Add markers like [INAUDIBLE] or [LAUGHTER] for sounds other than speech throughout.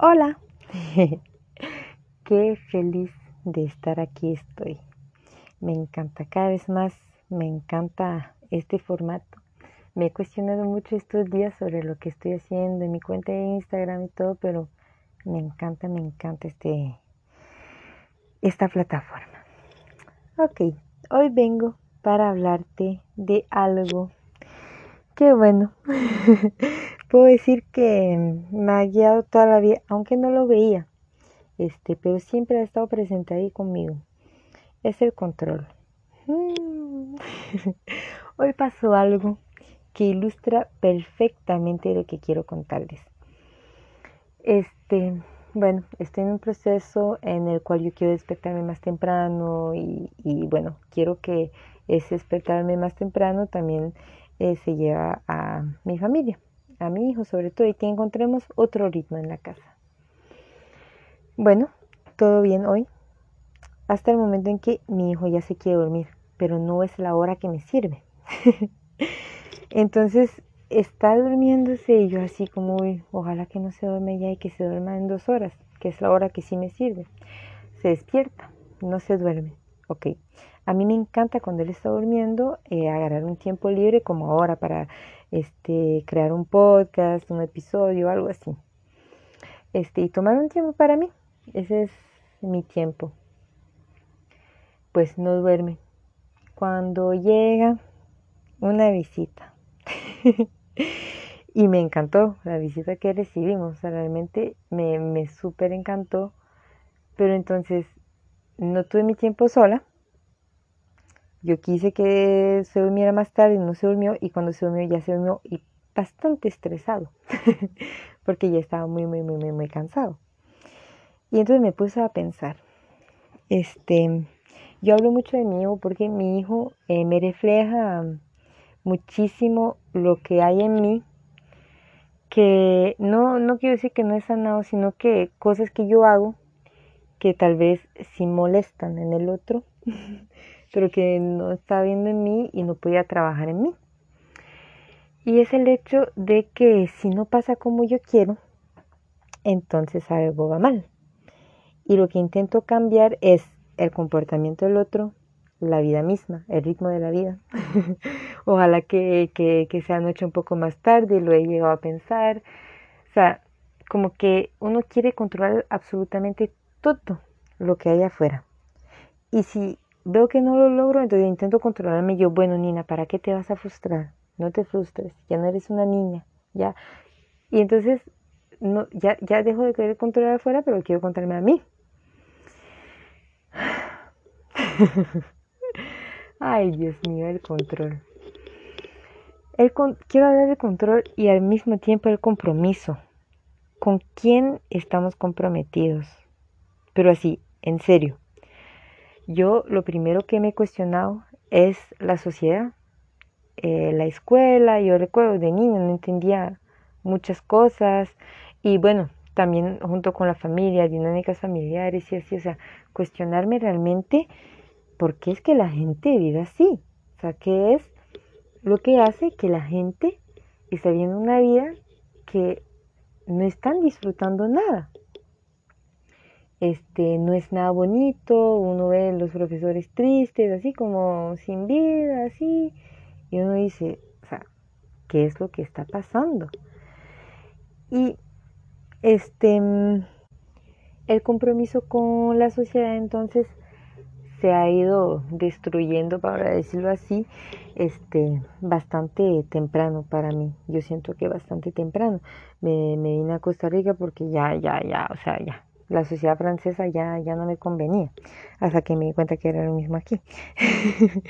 Hola, [LAUGHS] qué feliz de estar aquí estoy. Me encanta cada vez más, me encanta este formato. Me he cuestionado mucho estos días sobre lo que estoy haciendo en mi cuenta de Instagram y todo, pero me encanta, me encanta este, esta plataforma. Ok, hoy vengo para hablarte de algo que bueno, [LAUGHS] puedo decir que me ha guiado toda la vida, aunque no lo veía, este, pero siempre ha estado presente ahí conmigo. Es el control. [LAUGHS] Hoy pasó algo que ilustra perfectamente lo que quiero contarles. Este, bueno, estoy en un proceso en el cual yo quiero despertarme más temprano y, bueno, quiero que ese despertarme más temprano también eh, se lleva a mi familia, a mi hijo sobre todo, y que encontremos otro ritmo en la casa. Bueno, todo bien hoy, hasta el momento en que mi hijo ya se quiere dormir, pero no es la hora que me sirve. [LAUGHS] Entonces está durmiéndose y yo así como, ojalá que no se duerme ya y que se duerma en dos horas, que es la hora que sí me sirve. Se despierta, no se duerme. Ok, a mí me encanta cuando él está durmiendo eh, agarrar un tiempo libre como ahora para este, crear un podcast, un episodio, algo así. Este, y tomar un tiempo para mí. Ese es mi tiempo. Pues no duerme. Cuando llega una visita. [LAUGHS] y me encantó la visita que recibimos. realmente me, me súper encantó. Pero entonces no tuve mi tiempo sola yo quise que se durmiera más tarde, y no se durmió y cuando se durmió ya se durmió y bastante estresado [LAUGHS] porque ya estaba muy, muy, muy, muy, muy cansado. Y entonces me puse a pensar, este, yo hablo mucho de mi hijo porque mi hijo eh, me refleja muchísimo lo que hay en mí, que no, no quiero decir que no es sanado, sino que cosas que yo hago que tal vez sí molestan en el otro [LAUGHS] pero que no está viendo en mí y no podía trabajar en mí. Y es el hecho de que si no pasa como yo quiero, entonces algo va mal. Y lo que intento cambiar es el comportamiento del otro, la vida misma, el ritmo de la vida. [LAUGHS] Ojalá que, que, que sea noche un poco más tarde, lo he llegado a pensar. O sea, como que uno quiere controlar absolutamente todo lo que hay afuera. Y si veo que no lo logro, entonces intento controlarme yo, bueno, Nina, ¿para qué te vas a frustrar? No te frustres, ya no eres una niña, ya. Y entonces no, ya, ya dejo de querer controlar afuera, pero quiero controlarme a mí. [LAUGHS] Ay, Dios mío, el control. El quiero hablar del control y al mismo tiempo el compromiso. ¿Con quién estamos comprometidos? Pero así, en serio. Yo lo primero que me he cuestionado es la sociedad, eh, la escuela. Yo recuerdo de niño no entendía muchas cosas y bueno, también junto con la familia, dinámicas familiares y así, o sea, cuestionarme realmente por qué es que la gente vive así, o sea, qué es lo que hace que la gente esté viviendo una vida que no están disfrutando nada este, no es nada bonito, uno ve a los profesores tristes, así como sin vida, así, y uno dice, o sea, ¿qué es lo que está pasando? Y este, el compromiso con la sociedad entonces se ha ido destruyendo, para decirlo así, este, bastante temprano para mí. Yo siento que bastante temprano. Me, me vine a Costa Rica porque ya, ya, ya, o sea, ya, la sociedad francesa ya, ya no me convenía, hasta que me di cuenta que era lo mismo aquí. [LAUGHS]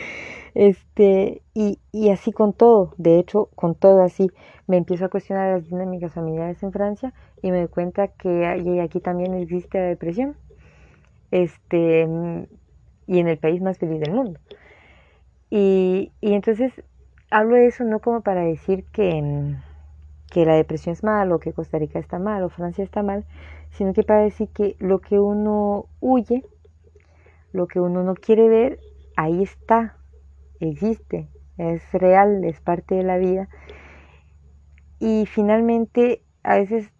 este, y, y así con todo, de hecho, con todo así, me empiezo a cuestionar las dinámicas familiares en Francia y me doy cuenta que aquí también existe la depresión. Este, y en el país más feliz del mundo. Y, y entonces hablo de eso no como para decir que, que la depresión es mal o que Costa Rica está mal o Francia está mal, sino que para decir que lo que uno huye, lo que uno no quiere ver, ahí está, existe, es real, es parte de la vida. Y finalmente, a veces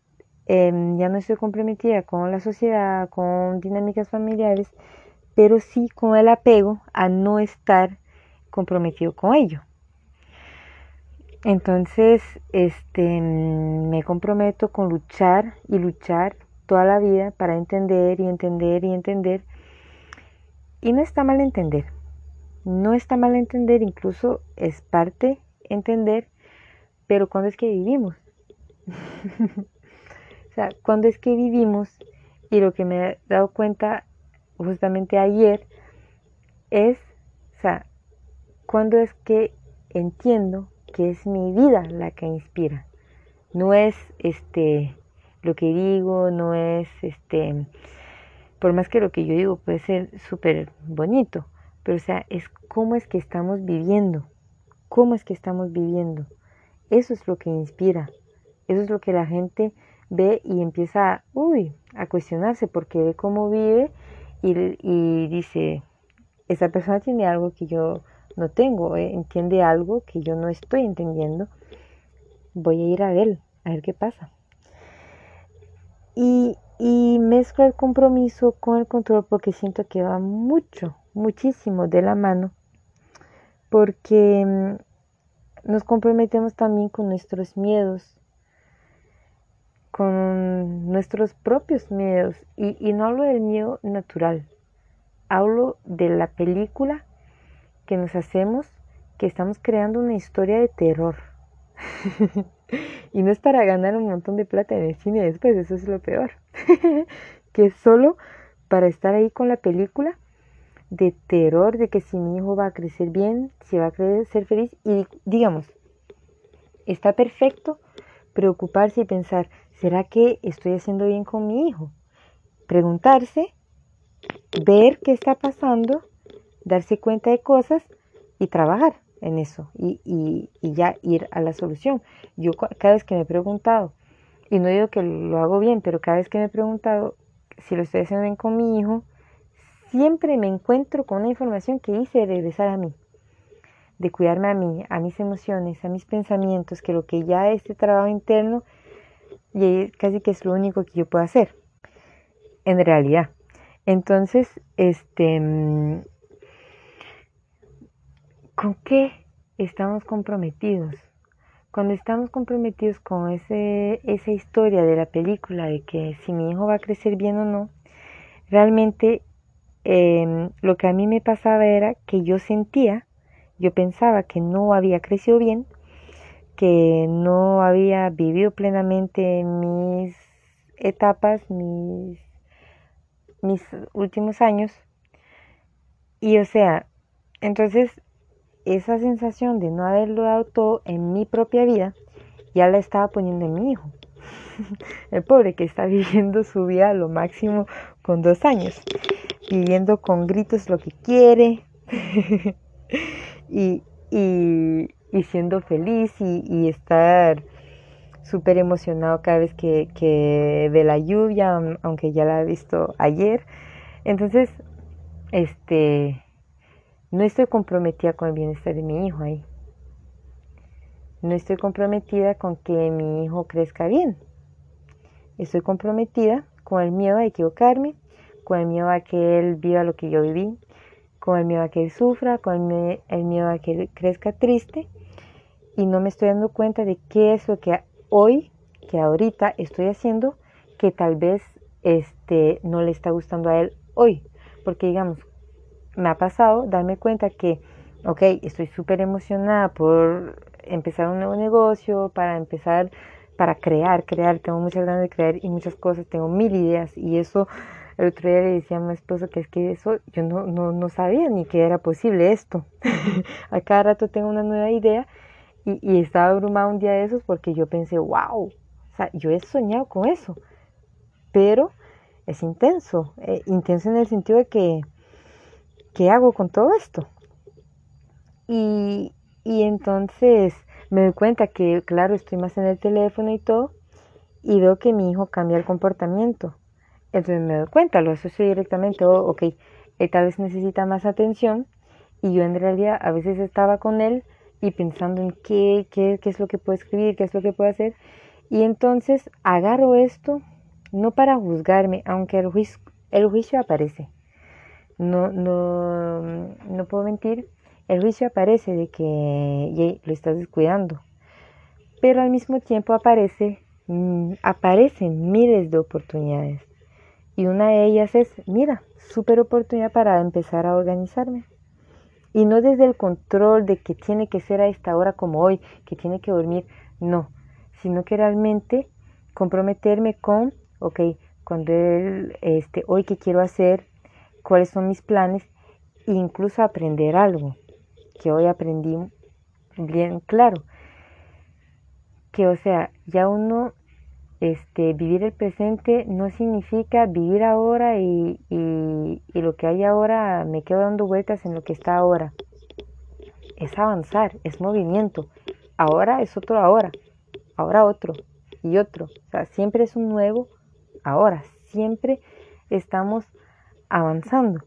em, ya no estoy comprometida con la sociedad, con dinámicas familiares, pero sí con el apego a no estar comprometido con ello. Entonces, este, me comprometo con luchar y luchar toda la vida para entender y entender y entender. Y no está mal entender. No está mal entender, incluso es parte entender, pero cuando es que vivimos. [LAUGHS] o sea, cuando es que vivimos y lo que me he dado cuenta justamente ayer es, o sea, cuando es que entiendo que es mi vida la que inspira. No es este lo que digo, no es este por más que lo que yo digo puede ser súper bonito, pero o sea, es cómo es que estamos viviendo, cómo es que estamos viviendo. Eso es lo que inspira, eso es lo que la gente ve y empieza, uy, a cuestionarse porque ve cómo vive y, dice, esa persona tiene algo que yo no tengo, eh, entiende algo que yo no estoy entendiendo, voy a ir a él, a ver qué pasa. Y, y mezclo el compromiso con el control porque siento que va mucho, muchísimo de la mano, porque mm, nos comprometemos también con nuestros miedos, con nuestros propios miedos, y, y no hablo del miedo natural, hablo de la película que nos hacemos que estamos creando una historia de terror. [LAUGHS] y no es para ganar un montón de plata en el cine después, eso es lo peor. [LAUGHS] que es solo para estar ahí con la película de terror de que si mi hijo va a crecer bien, si va a crecer feliz y digamos, está perfecto preocuparse y pensar, ¿será que estoy haciendo bien con mi hijo? Preguntarse, ver qué está pasando darse cuenta de cosas y trabajar en eso y, y, ya ir a la solución. Yo cada vez que me he preguntado, y no digo que lo hago bien, pero cada vez que me he preguntado si lo estoy haciendo bien con mi hijo, siempre me encuentro con una información que hice regresar a mí, de cuidarme a mí, a mis emociones, a mis pensamientos, que lo que ya este trabajo interno y casi que es lo único que yo puedo hacer, en realidad. Entonces, este mm, ¿Con qué estamos comprometidos? Cuando estamos comprometidos con ese, esa historia de la película de que si mi hijo va a crecer bien o no, realmente em, lo que a mí me pasaba era que yo sentía, yo pensaba que no había crecido bien, que no había vivido plenamente mis etapas, mis, mis últimos años. Y o sea, entonces esa sensación de no haberlo dado todo en mi propia vida, ya la estaba poniendo en mi hijo. [LAUGHS] El pobre que está viviendo su vida a lo máximo con dos años, viviendo con gritos lo que quiere [LAUGHS] y, y, siendo feliz y, estar súper emocionado cada vez que, que ve la lluvia, aunque ya la he visto ayer. Entonces, este, no estoy comprometida con el bienestar de mi hijo ahí. No estoy comprometida con que mi hijo crezca bien. Estoy comprometida con el miedo a equivocarme, con el miedo a que él viva lo que yo viví, con el miedo a que él sufra, con el, miedo a que él crezca triste. Y no me estoy dando cuenta de qué es lo que hoy, que ahorita estoy haciendo, que tal vez este, no le está gustando a él hoy. Porque digamos, me ha pasado darme cuenta que, ok, estoy súper emocionada por empezar un nuevo negocio, para empezar, para crear, crear, tengo muchas ganas de crear y muchas cosas, tengo mil ideas. Y eso, el otro día le decía a mi esposo que es que eso, yo no, no, no sabía ni que era posible esto. [LAUGHS] a cada rato tengo una nueva idea y, y estaba abrumada un día de esos porque yo pensé, wow, o sea, yo he soñado con eso, pero es intenso, eh, intenso en el sentido de que ¿qué hago con todo esto? Y, entonces me doy cuenta que, claro, estoy más en el teléfono y todo, y veo que mi hijo cambia el comportamiento. Entonces me doy cuenta, lo asocio directamente, oh, ok, él tal vez necesita más atención, y yo en realidad a veces estaba con él y pensando en qué, qué, qué es lo que puedo escribir, qué es lo que puedo hacer, Y entonces agarro esto no para juzgarme, aunque el juicio, el juicio aparece. No, no, no puedo mentir, el juicio aparece de que lo estás descuidando, pero al mismo tiempo aparece, mm, aparecen miles de oportunidades. Y una de ellas es, mira, súper oportunidad para empezar a organizarme. Y no desde el control de que tiene que ser a esta hora como hoy, que tiene que dormir, no, sino que realmente comprometerme con, ok, cuando él, este, hoy qué quiero hacer, cuáles son mis planes, e incluso aprender algo, que hoy aprendí bien claro. Que o sea, ya uno, este, vivir el presente no significa vivir ahora y, y, lo que hay ahora me quedo dando vueltas en lo que está ahora. Es avanzar, es movimiento. Ahora es otro ahora ahora otro y otro. O sea, siempre es un nuevo ahora, siempre estamos avanzando.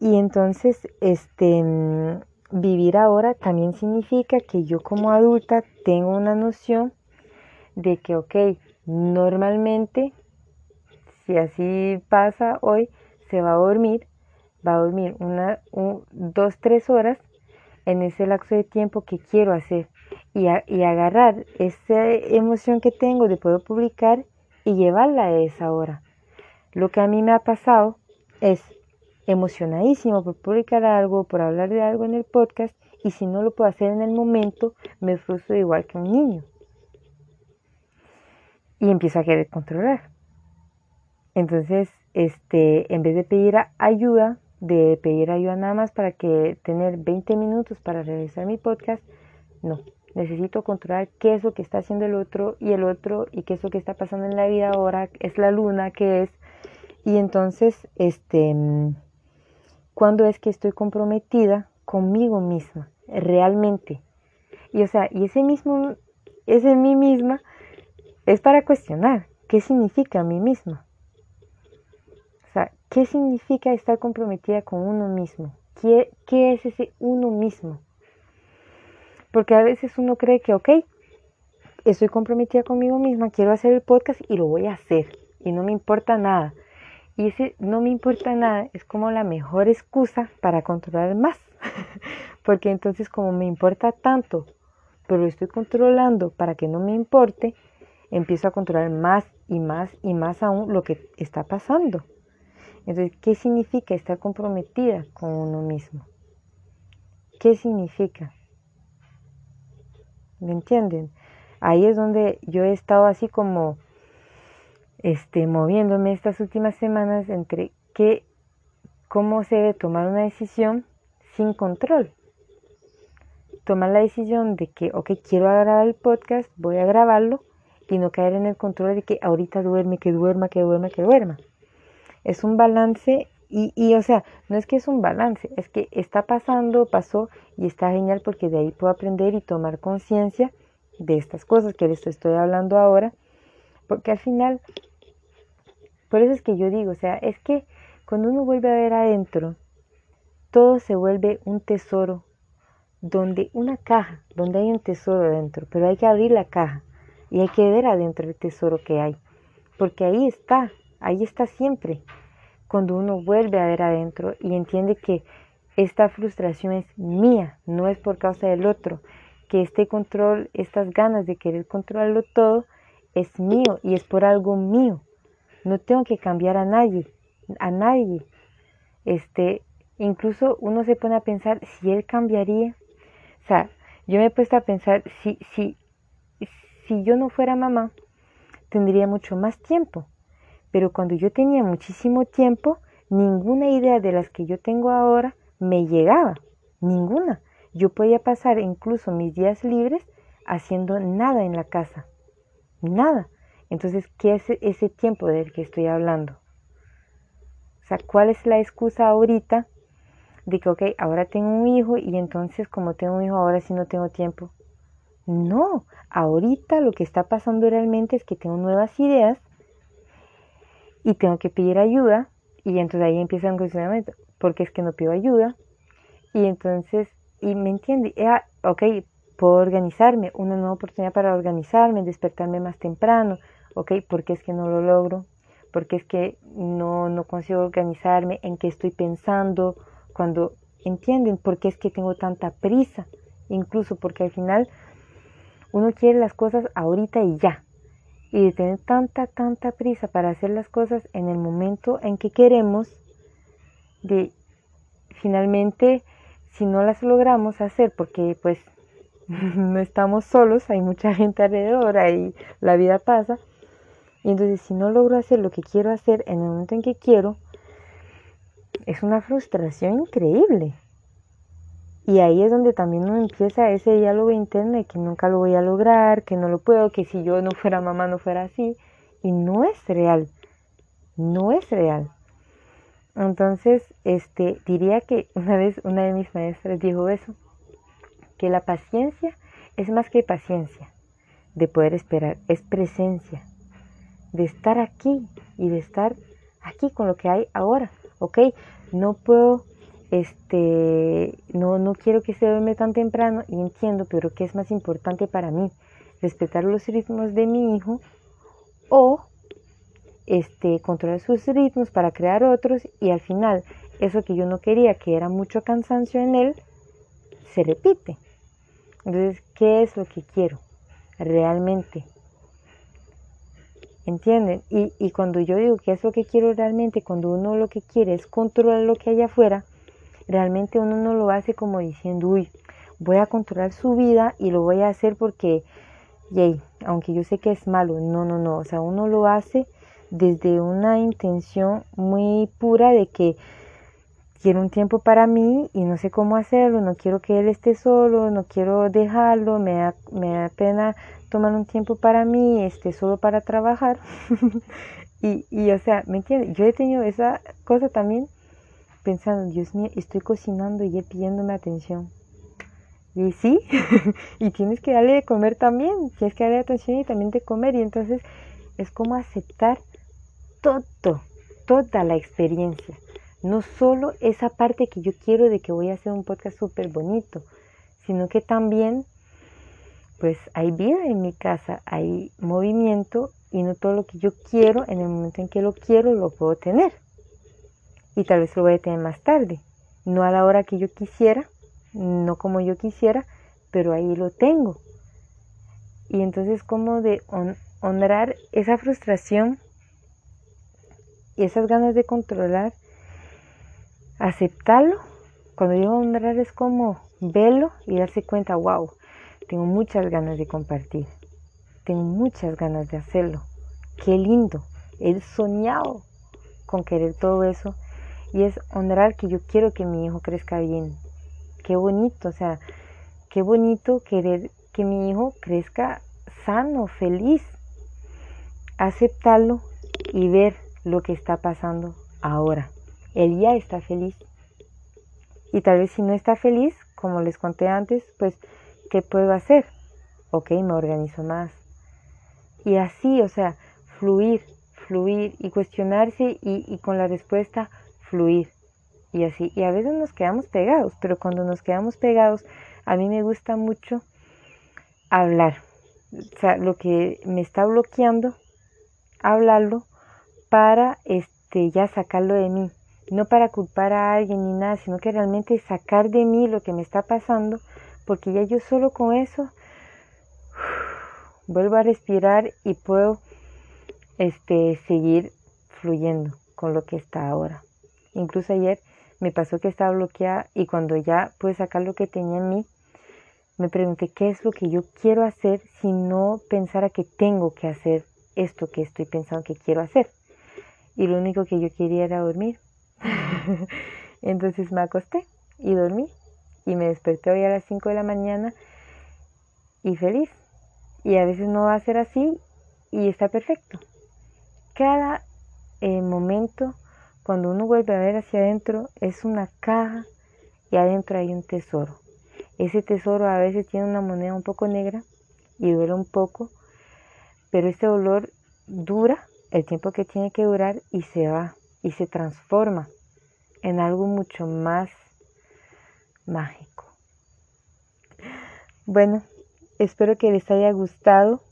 Y entonces, este, vivir ahora también significa que yo como adulta tengo una noción de que, ok, normalmente, si así pasa hoy, se va a dormir, va a dormir una, dos, tres horas en ese lapso de tiempo que quiero hacer y, y agarrar esa emoción que tengo de poder publicar y llevarla a esa hora. Lo que a mí me ha pasado es emocionadísimo por publicar algo, por hablar de algo en el podcast y si no lo puedo hacer en el momento me frustro igual que un niño. Y empiezo a querer controlar. Entonces, este, en vez de pedir ayuda, de pedir ayuda nada más para que tener 20 minutos para realizar mi podcast, no, necesito controlar qué es lo que está haciendo el otro y el otro y qué es lo que está pasando en la vida ahora, es la luna, qué es. Y entonces, este, ¿cuándo es que estoy comprometida conmigo misma, realmente? Y o sea, y ese mismo, ese mí misma es para cuestionar qué significa mí misma. O sea, ¿qué significa estar comprometida con uno mismo? ¿Qué, qué es ese uno mismo? Porque a veces uno cree que, ok, estoy comprometida conmigo misma, quiero hacer el podcast y lo voy a hacer. Y no me importa nada. Y ese no me importa nada es como la mejor excusa para controlar más. [LAUGHS] Porque entonces como me importa tanto, pero lo estoy controlando para que no me importe, empiezo a controlar más y más y más aún lo que está pasando. Entonces, ¿qué significa estar comprometida con uno mismo? ¿Qué significa? ¿Me entienden? Ahí es donde yo he estado así como este, moviéndome estas últimas semanas entre qué, cómo se debe tomar una decisión sin control. Tomar la decisión de que, ok, quiero grabar el podcast, voy a grabarlo y no caer en el control de que ahorita duerme, que duerma, que duerma, que duerma. Es un balance y, y, o sea, no es que es un balance, es que está pasando, pasó y está genial porque de ahí puedo aprender y tomar conciencia de estas cosas que les estoy hablando ahora. Porque al final, por eso es que yo digo, o sea, es que cuando uno vuelve a ver adentro, todo se vuelve un tesoro, donde una caja, donde hay un tesoro dentro, pero hay que abrir la caja y hay que ver adentro el tesoro que hay, porque ahí está, ahí está siempre cuando uno vuelve a ver adentro y entiende que esta frustración es mía, no es por causa del otro, que este control, estas ganas de querer controlarlo todo, es mío y es por algo mío. No tengo que cambiar a nadie, a nadie. Este, incluso uno se pone a pensar si él cambiaría. O sea, yo me he puesto a pensar si, si, si yo no fuera mamá, tendría mucho más tiempo pero cuando yo tenía muchísimo tiempo, ninguna idea de las que yo tengo ahora me llegaba, ninguna. Yo podía pasar incluso mis días libres haciendo nada en la casa, nada. Entonces, ¿qué es ese tiempo del que estoy hablando? O sea, ¿cuál es la excusa ahorita de que, ok, ahora tengo un hijo y entonces como tengo un hijo ahora sí no tengo tiempo? No, ahorita lo que está pasando realmente es que tengo nuevas ideas y tengo que pedir ayuda y entonces ahí empieza un cuestionamiento, porque es que no pido ayuda? Y entonces, y me entiende, ah, ok, puedo organizarme, una nueva oportunidad para organizarme, despertarme más temprano, ¿ok? Porque es que no lo logro, porque es que no, no consigo organizarme, en qué estoy pensando, cuando entienden por qué es que tengo tanta prisa, incluso porque al final uno quiere las cosas ahorita y ya, y de tener tanta, tanta prisa para hacer las cosas en el momento en que queremos, de finalmente si no las logramos hacer porque pues [LAUGHS] no estamos solos, hay mucha gente alrededor, y la vida pasa, y entonces si no logro hacer lo que quiero hacer en el momento en que quiero, es una frustración increíble. Y ahí es donde también uno empieza ese diálogo interno de que nunca lo voy a lograr, que no lo puedo, que si yo no fuera mamá no fuera así. Y no es real, no es real. Entonces, este, diría que una vez una de mis maestras dijo eso, que la paciencia es más que paciencia, de poder esperar, es presencia, de estar aquí y de estar aquí con lo que hay ahora, ¿ok? No puedo, este, no, no quiero que se duerme tan temprano y entiendo, pero ¿qué es más importante para mí? Respetar los ritmos de mi hijo o este, controlar sus ritmos para crear otros y al final eso que yo no quería, que era mucho cansancio en él, se repite. Entonces, ¿qué es lo que quiero realmente? ¿Entienden? Y, y cuando yo digo qué es lo que quiero realmente, cuando uno lo que quiere es controlar lo que hay afuera, realmente uno no lo hace como diciendo, uy, voy a controlar su vida y lo voy a hacer porque, yay, aunque yo sé que es malo, no, no, no, o sea, uno lo hace desde una intención muy pura de que quiero un tiempo para mí y no sé cómo hacerlo, no quiero que él esté solo, no quiero dejarlo, me da, me da pena tomar un tiempo para mí, este, solo para trabajar. [LAUGHS] y, y, o sea, ¿me entiendes? Yo he tenido esa cosa también pensando, Dios mío, estoy cocinando y él pidiéndome atención. Y sí, [LAUGHS] y tienes que darle de comer también, tienes que darle atención y también de comer. Y entonces es como aceptar todo, toda la experiencia. No solo esa parte que yo quiero de que voy a hacer un podcast súper bonito, sino que también, pues hay vida en mi casa, hay movimiento y no todo lo que yo quiero en el momento en que lo quiero lo puedo tener. Y tal vez lo voy a tener más tarde, no a la hora que yo quisiera, no como yo quisiera, pero ahí lo tengo. Y entonces como de honrar esa frustración y esas ganas de controlar, aceptarlo. Cuando digo honrar es como verlo y darse cuenta, wow, tengo muchas ganas de compartir, tengo muchas ganas de hacerlo. Qué lindo, he soñado con querer todo eso y es honrar que yo quiero que mi hijo crezca bien. Qué bonito, o sea, qué bonito querer que mi hijo crezca sano, feliz. Aceptarlo y ver lo que está pasando ahora. Él ya está feliz. Y tal vez si no está feliz, como les conté antes, pues, ¿qué puedo hacer? Ok, me organizo más. Y así, o sea, fluir, fluir y cuestionarse y, y con la respuesta fluir. Y así, y a veces nos quedamos pegados, pero cuando nos quedamos pegados, a mí me gusta mucho hablar. O sea, lo que me está bloqueando, hablarlo para este, ya sacarlo de mí. No para culpar a alguien ni nada, sino que realmente sacar de mí lo que me está pasando, porque ya yo solo con eso [SIGHS] vuelvo a respirar y puedo este, seguir fluyendo con lo que está ahora. Incluso ayer me pasó que estaba bloqueada y cuando ya pude sacar lo que tenía en mí, me pregunté qué es lo que yo quiero hacer si no pensara que tengo que hacer esto que estoy pensando que quiero hacer y lo único que yo quería era dormir. [LAUGHS] Entonces me acosté y dormí y me desperté hoy a las 5 de la mañana y feliz. Y a veces no va a ser así y está perfecto. Cada eh, momento, cuando uno vuelve a ver hacia adentro, es una caja y adentro hay un tesoro. Ese tesoro a veces tiene una moneda un poco negra y duele un poco, pero este dolor dura el tiempo que tiene que durar y se va y se transforma en algo mucho más mágico. Bueno, espero que les haya gustado.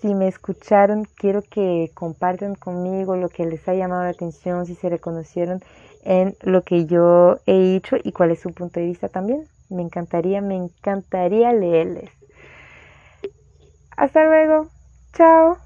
Si me escucharon, quiero que compartan conmigo lo que les ha llamado la atención, si se reconocieron en lo que yo he dicho y cuál es su punto de vista también. Me encantaría, me encantaría leerles. Hasta luego. Chao.